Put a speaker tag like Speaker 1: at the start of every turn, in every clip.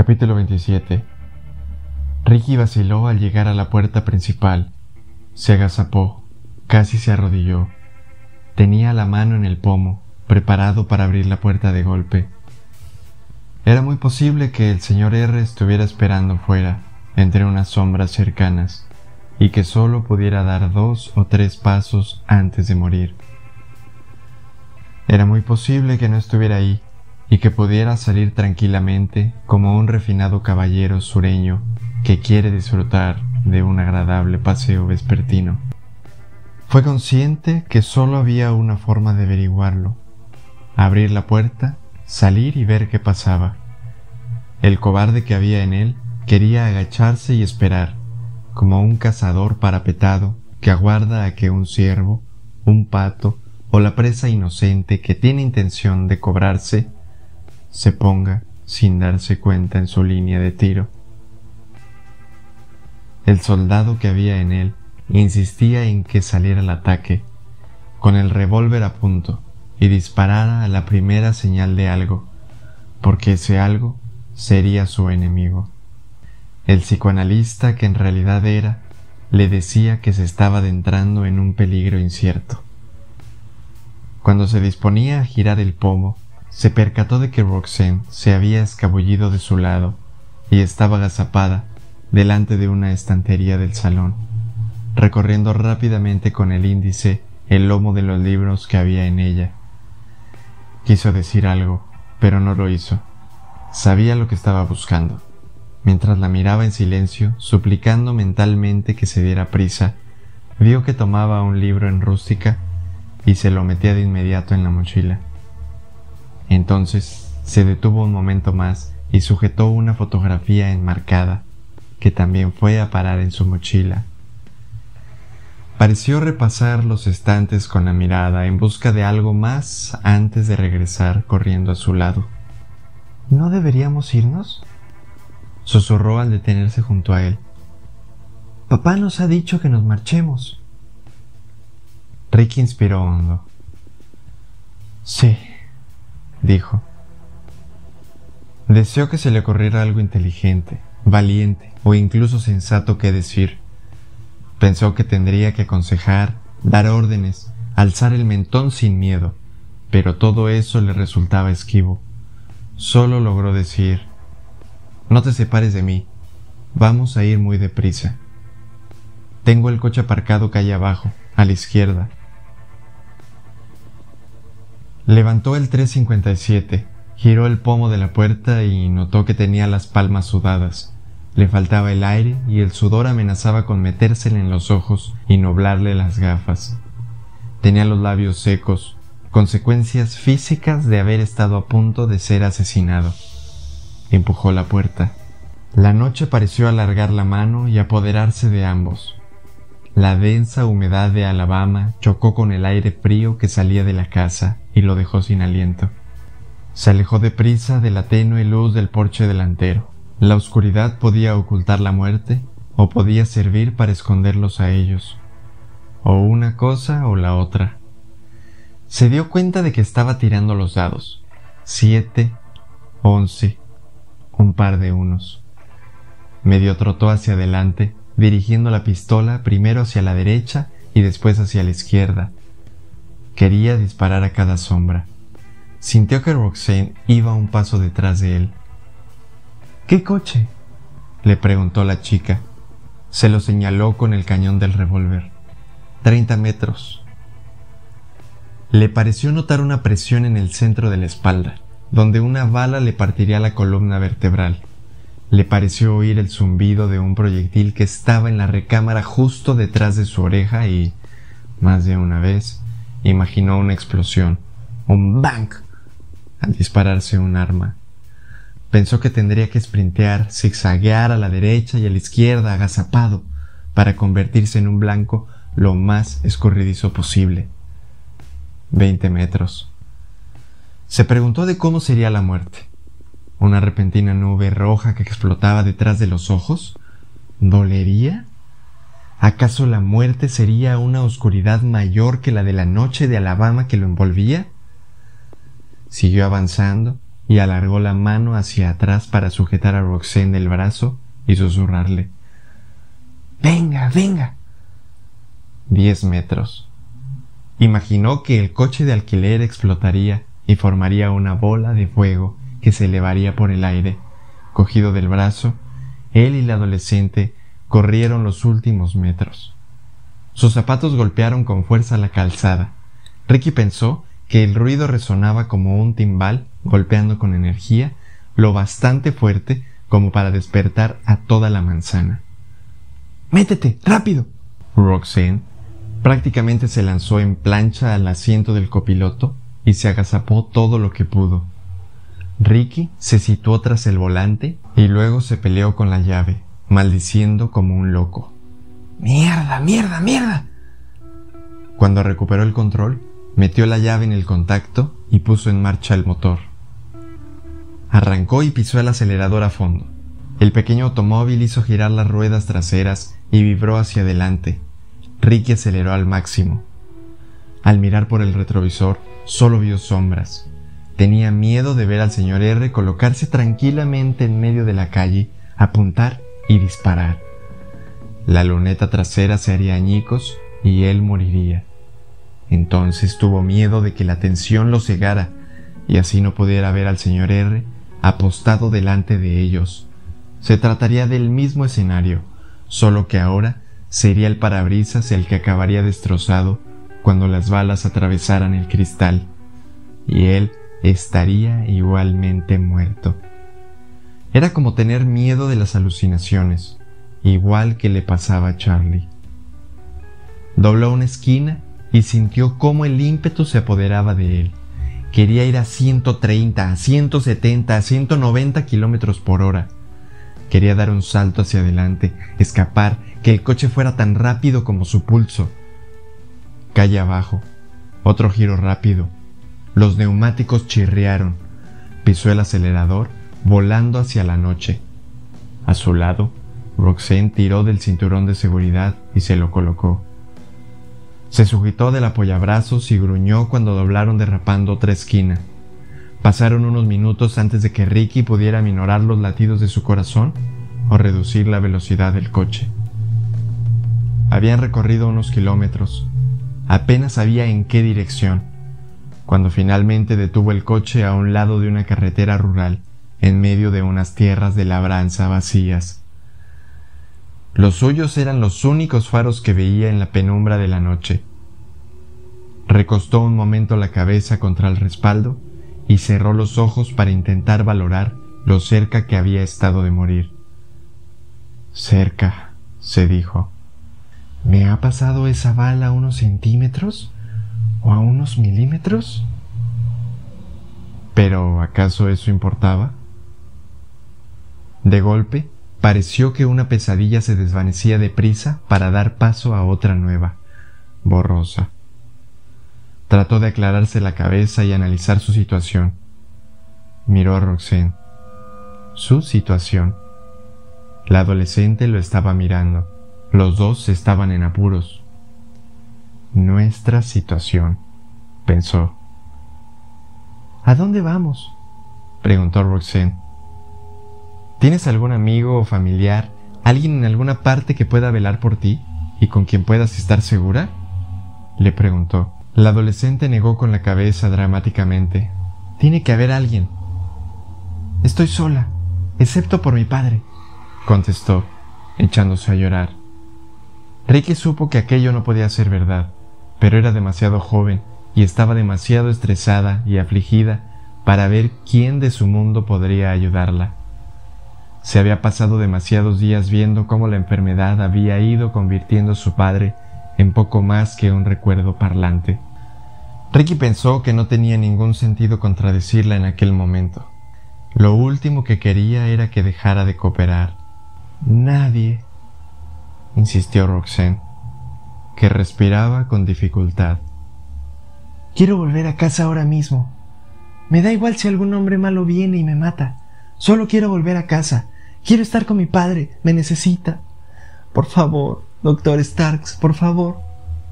Speaker 1: Capítulo 27 Ricky vaciló al llegar a la puerta principal. Se agazapó, casi se arrodilló. Tenía la mano en el pomo, preparado para abrir la puerta de golpe. Era muy posible que el señor R estuviera esperando fuera, entre unas sombras cercanas, y que solo pudiera dar dos o tres pasos antes de morir. Era muy posible que no estuviera ahí y que pudiera salir tranquilamente como un refinado caballero sureño que quiere disfrutar de un agradable paseo vespertino. Fue consciente que solo había una forma de averiguarlo, abrir la puerta, salir y ver qué pasaba. El cobarde que había en él quería agacharse y esperar, como un cazador parapetado que aguarda a que un ciervo, un pato o la presa inocente que tiene intención de cobrarse se ponga sin darse cuenta en su línea de tiro. El soldado que había en él insistía en que saliera al ataque, con el revólver a punto, y disparara a la primera señal de algo, porque ese algo sería su enemigo. El psicoanalista que en realidad era, le decía que se estaba adentrando en un peligro incierto. Cuando se disponía a girar el pomo, se percató de que Roxanne se había escabullido de su lado y estaba agazapada delante de una estantería del salón, recorriendo rápidamente con el índice el lomo de los libros que había en ella. Quiso decir algo, pero no lo hizo. Sabía lo que estaba buscando. Mientras la miraba en silencio, suplicando mentalmente que se diera prisa, vio que tomaba un libro en rústica y se lo metía de inmediato en la mochila. Entonces se detuvo un momento más y sujetó una fotografía enmarcada que también fue a parar en su mochila. Pareció repasar los estantes con la mirada en busca de algo más antes de regresar corriendo a su lado. ¿No deberíamos irnos? susurró al detenerse junto a él. Papá nos ha dicho que nos marchemos. Ricky inspiró hondo. Sí, dijo. Deseó que se le ocurriera algo inteligente, valiente o incluso sensato que decir. Pensó que tendría que aconsejar, dar órdenes, alzar el mentón sin miedo, pero todo eso le resultaba esquivo. Solo logró decir, no te separes de mí, vamos a ir muy deprisa. Tengo el coche aparcado calle abajo, a la izquierda. Levantó el 357, giró el pomo de la puerta y notó que tenía las palmas sudadas. Le faltaba el aire y el sudor amenazaba con metérsele en los ojos y nublarle las gafas. Tenía los labios secos, consecuencias físicas de haber estado a punto de ser asesinado. Empujó la puerta. La noche pareció alargar la mano y apoderarse de ambos. La densa humedad de Alabama chocó con el aire frío que salía de la casa y lo dejó sin aliento. Se alejó deprisa de la tenue luz del porche delantero. La oscuridad podía ocultar la muerte o podía servir para esconderlos a ellos. O una cosa o la otra. Se dio cuenta de que estaba tirando los dados. Siete, once, un par de unos. Medio trotó hacia adelante, dirigiendo la pistola primero hacia la derecha y después hacia la izquierda, Quería disparar a cada sombra. Sintió que Roxanne iba un paso detrás de él. ¿Qué coche? le preguntó la chica. Se lo señaló con el cañón del revólver. Treinta metros. Le pareció notar una presión en el centro de la espalda, donde una bala le partiría la columna vertebral. Le pareció oír el zumbido de un proyectil que estaba en la recámara justo detrás de su oreja y, más de una vez, Imaginó una explosión, un bang, al dispararse un arma. Pensó que tendría que sprintear, zigzaguear a la derecha y a la izquierda, agazapado, para convertirse en un blanco lo más escurridizo posible. Veinte metros. Se preguntó de cómo sería la muerte. ¿Una repentina nube roja que explotaba detrás de los ojos? ¿Dolería? ¿Acaso la muerte sería una oscuridad mayor que la de la noche de Alabama que lo envolvía? Siguió avanzando y alargó la mano hacia atrás para sujetar a Roxanne del brazo y susurrarle. Venga, venga. Diez metros. Imaginó que el coche de alquiler explotaría y formaría una bola de fuego que se elevaría por el aire. Cogido del brazo, él y la adolescente corrieron los últimos metros. Sus zapatos golpearon con fuerza la calzada. Ricky pensó que el ruido resonaba como un timbal golpeando con energía lo bastante fuerte como para despertar a toda la manzana. Métete, rápido. Roxanne prácticamente se lanzó en plancha al asiento del copiloto y se agazapó todo lo que pudo. Ricky se situó tras el volante y luego se peleó con la llave, maldiciendo como un loco. Mierda, mierda, mierda. Cuando recuperó el control, metió la llave en el contacto y puso en marcha el motor. Arrancó y pisó el acelerador a fondo. El pequeño automóvil hizo girar las ruedas traseras y vibró hacia adelante. Ricky aceleró al máximo. Al mirar por el retrovisor, solo vio sombras. Tenía miedo de ver al señor R colocarse tranquilamente en medio de la calle, apuntar y disparar. La luneta trasera se haría añicos y él moriría. Entonces tuvo miedo de que la tensión lo cegara y así no pudiera ver al señor R apostado delante de ellos. Se trataría del mismo escenario, solo que ahora sería el parabrisas el que acabaría destrozado cuando las balas atravesaran el cristal, y él estaría igualmente muerto. Era como tener miedo de las alucinaciones, igual que le pasaba a Charlie. Dobló una esquina y sintió cómo el ímpetu se apoderaba de él. Quería ir a 130, a 170, a 190 kilómetros por hora. Quería dar un salto hacia adelante, escapar, que el coche fuera tan rápido como su pulso. Calle abajo, otro giro rápido. Los neumáticos chirriaron. Pisó el acelerador, volando hacia la noche. A su lado, Roxanne tiró del cinturón de seguridad y se lo colocó. Se sujetó del apoyabrazos y gruñó cuando doblaron derrapando otra esquina. Pasaron unos minutos antes de que Ricky pudiera minorar los latidos de su corazón o reducir la velocidad del coche. Habían recorrido unos kilómetros. Apenas sabía en qué dirección, cuando finalmente detuvo el coche a un lado de una carretera rural, en medio de unas tierras de labranza vacías. Los suyos eran los únicos faros que veía en la penumbra de la noche. Recostó un momento la cabeza contra el respaldo y cerró los ojos para intentar valorar lo cerca que había estado de morir. Cerca, se dijo. ¿Me ha pasado esa bala unos centímetros? ¿O a unos milímetros? Pero ¿acaso eso importaba? De golpe, Pareció que una pesadilla se desvanecía deprisa para dar paso a otra nueva, borrosa. Trató de aclararse la cabeza y analizar su situación. Miró a Roxanne. Su situación. La adolescente lo estaba mirando. Los dos estaban en apuros. Nuestra situación, pensó. ¿A dónde vamos? preguntó Roxanne. ¿Tienes algún amigo o familiar, alguien en alguna parte que pueda velar por ti y con quien puedas estar segura? Le preguntó. La adolescente negó con la cabeza dramáticamente. Tiene que haber alguien. Estoy sola, excepto por mi padre, contestó, echándose a llorar. Ricky supo que aquello no podía ser verdad, pero era demasiado joven y estaba demasiado estresada y afligida para ver quién de su mundo podría ayudarla. Se había pasado demasiados días viendo cómo la enfermedad había ido convirtiendo a su padre en poco más que un recuerdo parlante. Ricky pensó que no tenía ningún sentido contradecirla en aquel momento. Lo último que quería era que dejara de cooperar. Nadie, insistió Roxanne, que respiraba con dificultad. Quiero volver a casa ahora mismo. Me da igual si algún hombre malo viene y me mata. Solo quiero volver a casa. Quiero estar con mi padre. Me necesita. Por favor, doctor Starks, por favor,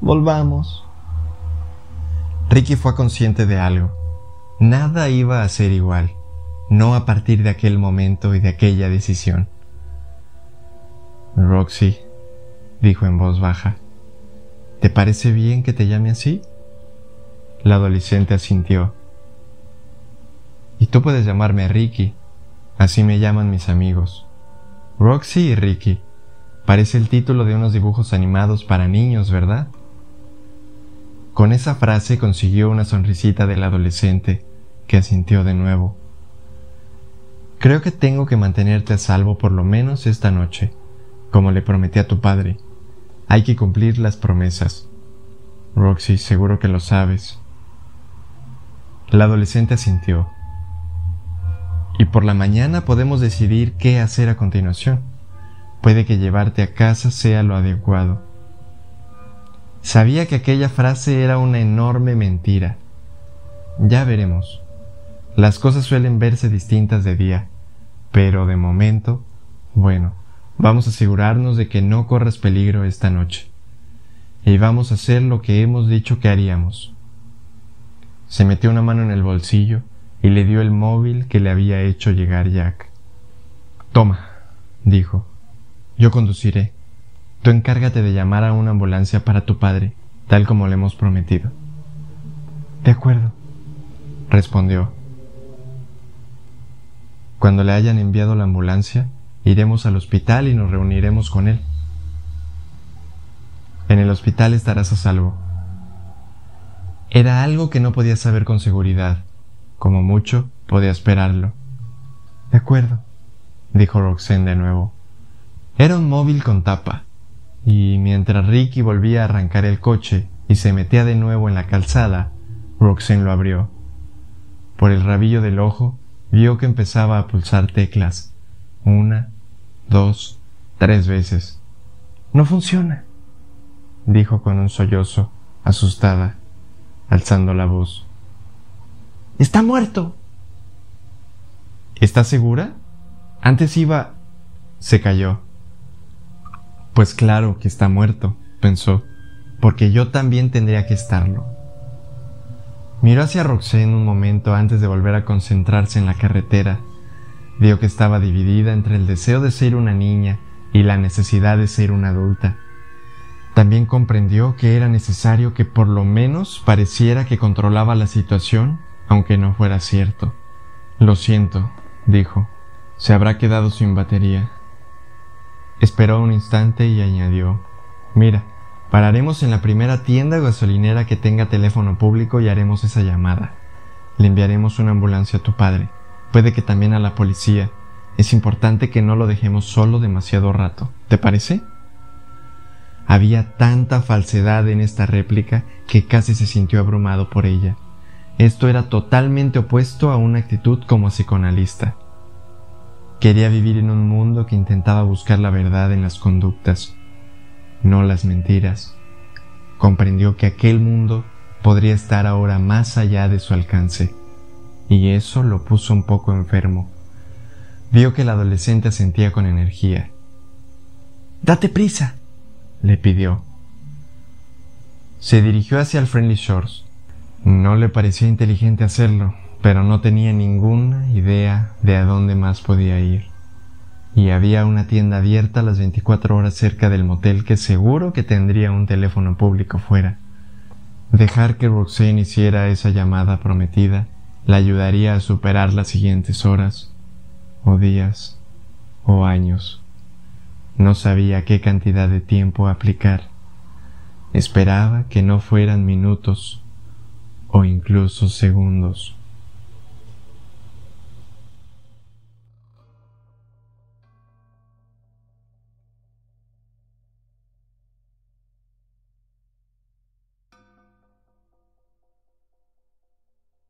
Speaker 1: volvamos. Ricky fue consciente de algo. Nada iba a ser igual. no a partir de aquel momento y de aquella decisión. Roxy, dijo en voz baja, ¿te parece bien que te llame así? La adolescente asintió. Y tú puedes llamarme Ricky, así me llaman mis amigos. Roxy y Ricky. Parece el título de unos dibujos animados para niños, ¿verdad? Con esa frase consiguió una sonrisita del adolescente, que asintió de nuevo. Creo que tengo que mantenerte a salvo por lo menos esta noche, como le prometí a tu padre. Hay que cumplir las promesas. Roxy, seguro que lo sabes. La adolescente asintió. Y por la mañana podemos decidir qué hacer a continuación. Puede que llevarte a casa sea lo adecuado. Sabía que aquella frase era una enorme mentira. Ya veremos. Las cosas suelen verse distintas de día, pero de momento, bueno, vamos a asegurarnos de que no corras peligro esta noche. Y vamos a hacer lo que hemos dicho que haríamos. Se metió una mano en el bolsillo y le dio el móvil que le había hecho llegar Jack. Toma, dijo, yo conduciré. Tú encárgate de llamar a una ambulancia para tu padre, tal como le hemos prometido. De acuerdo, respondió. Cuando le hayan enviado la ambulancia, iremos al hospital y nos reuniremos con él. En el hospital estarás a salvo. Era algo que no podía saber con seguridad. Como mucho, podía esperarlo. De acuerdo, dijo Roxanne de nuevo. Era un móvil con tapa, y mientras Ricky volvía a arrancar el coche y se metía de nuevo en la calzada, Roxanne lo abrió. Por el rabillo del ojo vio que empezaba a pulsar teclas. Una, dos, tres veces. No funciona, dijo con un sollozo, asustada, alzando la voz. Está muerto. ¿Estás segura? Antes iba... Se cayó. Pues claro que está muerto, pensó, porque yo también tendría que estarlo. Miró hacia Roxanne un momento antes de volver a concentrarse en la carretera. Vio que estaba dividida entre el deseo de ser una niña y la necesidad de ser una adulta. También comprendió que era necesario que por lo menos pareciera que controlaba la situación, aunque no fuera cierto. Lo siento, dijo. Se habrá quedado sin batería. Esperó un instante y añadió, Mira, pararemos en la primera tienda gasolinera que tenga teléfono público y haremos esa llamada. Le enviaremos una ambulancia a tu padre, puede que también a la policía. Es importante que no lo dejemos solo demasiado rato. ¿Te parece? Había tanta falsedad en esta réplica que casi se sintió abrumado por ella. Esto era totalmente opuesto a una actitud como psicoanalista. Quería vivir en un mundo que intentaba buscar la verdad en las conductas, no las mentiras. Comprendió que aquel mundo podría estar ahora más allá de su alcance, y eso lo puso un poco enfermo. Vio que el adolescente sentía con energía. Date prisa, le pidió. Se dirigió hacia el Friendly Shores. No le parecía inteligente hacerlo, pero no tenía ninguna idea de a dónde más podía ir. Y había una tienda abierta las 24 horas cerca del motel que seguro que tendría un teléfono público fuera. Dejar que Roxanne hiciera esa llamada prometida la ayudaría a superar las siguientes horas, o días, o años. No sabía qué cantidad de tiempo aplicar. Esperaba que no fueran minutos o incluso segundos.